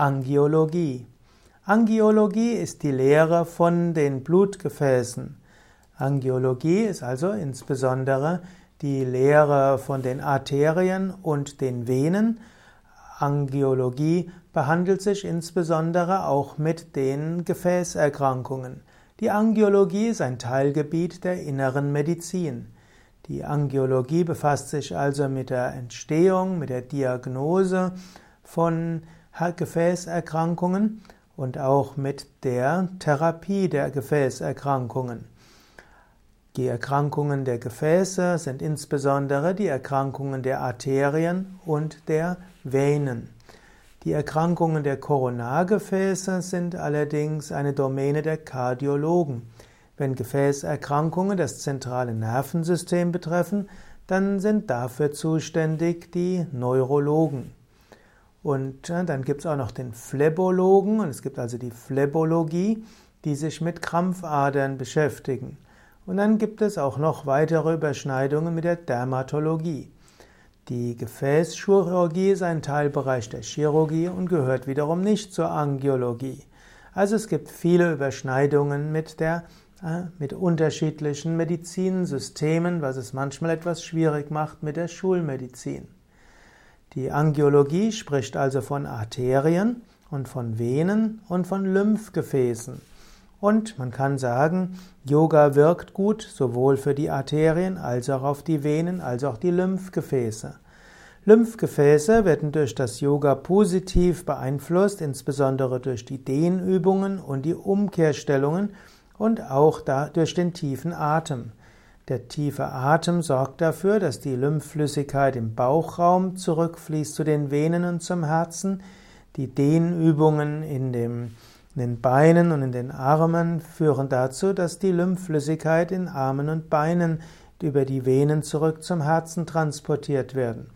Angiologie. Angiologie ist die Lehre von den Blutgefäßen. Angiologie ist also insbesondere die Lehre von den Arterien und den Venen. Angiologie behandelt sich insbesondere auch mit den Gefäßerkrankungen. Die Angiologie ist ein Teilgebiet der inneren Medizin. Die Angiologie befasst sich also mit der Entstehung, mit der Diagnose von Gefäßerkrankungen und auch mit der Therapie der Gefäßerkrankungen. Die Erkrankungen der Gefäße sind insbesondere die Erkrankungen der Arterien und der Venen. Die Erkrankungen der Koronargefäße sind allerdings eine Domäne der Kardiologen. Wenn Gefäßerkrankungen das zentrale Nervensystem betreffen, dann sind dafür zuständig die Neurologen. Und äh, dann gibt es auch noch den Phlebologen und es gibt also die Phlebologie, die sich mit Krampfadern beschäftigen. Und dann gibt es auch noch weitere Überschneidungen mit der Dermatologie. Die Gefäßchirurgie ist ein Teilbereich der Chirurgie und gehört wiederum nicht zur Angiologie. Also es gibt viele Überschneidungen mit der mit unterschiedlichen Medizinsystemen, was es manchmal etwas schwierig macht mit der Schulmedizin. Die Angiologie spricht also von Arterien und von Venen und von Lymphgefäßen. Und man kann sagen, Yoga wirkt gut sowohl für die Arterien als auch auf die Venen als auch die Lymphgefäße. Lymphgefäße werden durch das Yoga positiv beeinflusst, insbesondere durch die Dehnübungen und die Umkehrstellungen und auch durch den tiefen Atem. Der tiefe Atem sorgt dafür, dass die Lymphflüssigkeit im Bauchraum zurückfließt zu den Venen und zum Herzen. Die Dehnübungen in, dem, in den Beinen und in den Armen führen dazu, dass die Lymphflüssigkeit in Armen und Beinen über die Venen zurück zum Herzen transportiert werden.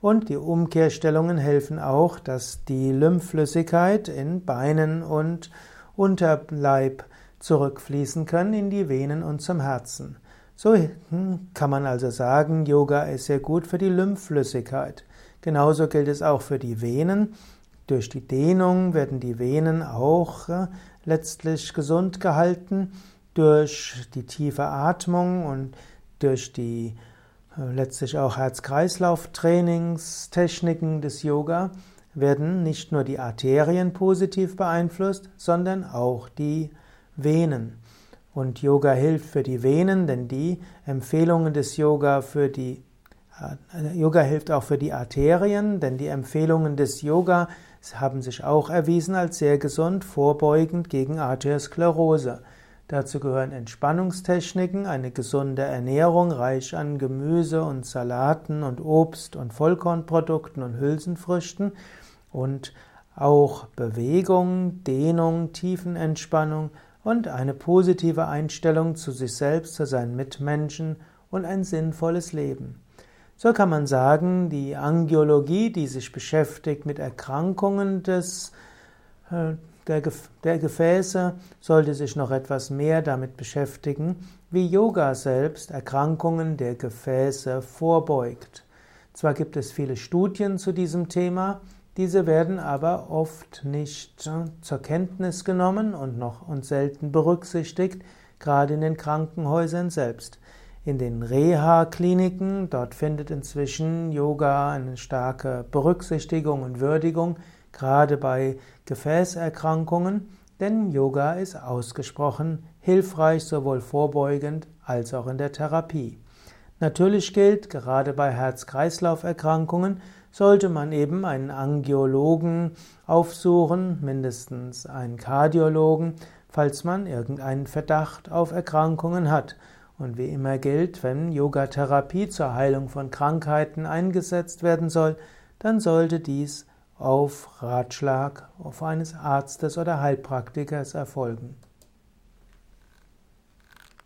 Und die Umkehrstellungen helfen auch, dass die Lymphflüssigkeit in Beinen und Unterleib zurückfließen können in die Venen und zum Herzen. So hm, kann man also sagen, Yoga ist sehr gut für die Lymphflüssigkeit. Genauso gilt es auch für die Venen. Durch die Dehnung werden die Venen auch äh, letztlich gesund gehalten. Durch die tiefe Atmung und durch die äh, letztlich auch Herz-Kreislauf-Trainingstechniken des Yoga werden nicht nur die Arterien positiv beeinflusst, sondern auch die Venen. Und Yoga hilft für die Venen, denn die Empfehlungen des Yoga für die äh, Yoga hilft auch für die Arterien, denn die Empfehlungen des Yoga haben sich auch erwiesen als sehr gesund, vorbeugend gegen Arteriosklerose. Dazu gehören Entspannungstechniken, eine gesunde Ernährung, reich an Gemüse und Salaten und Obst und Vollkornprodukten und Hülsenfrüchten und auch Bewegung, Dehnung, Tiefenentspannung und eine positive Einstellung zu sich selbst, zu seinen Mitmenschen und ein sinnvolles Leben. So kann man sagen, die Angiologie, die sich beschäftigt mit Erkrankungen des, äh, der, der Gefäße, sollte sich noch etwas mehr damit beschäftigen, wie Yoga selbst Erkrankungen der Gefäße vorbeugt. Zwar gibt es viele Studien zu diesem Thema, diese werden aber oft nicht zur Kenntnis genommen und noch und selten berücksichtigt, gerade in den Krankenhäusern selbst. In den Reha-Kliniken, dort findet inzwischen Yoga eine starke Berücksichtigung und Würdigung, gerade bei Gefäßerkrankungen, denn Yoga ist ausgesprochen hilfreich, sowohl vorbeugend als auch in der Therapie. Natürlich gilt, gerade bei Herz-Kreislauf-Erkrankungen sollte man eben einen Angiologen aufsuchen, mindestens einen Kardiologen, falls man irgendeinen Verdacht auf Erkrankungen hat. Und wie immer gilt, wenn Yogatherapie zur Heilung von Krankheiten eingesetzt werden soll, dann sollte dies auf Ratschlag auf eines Arztes oder Heilpraktikers erfolgen.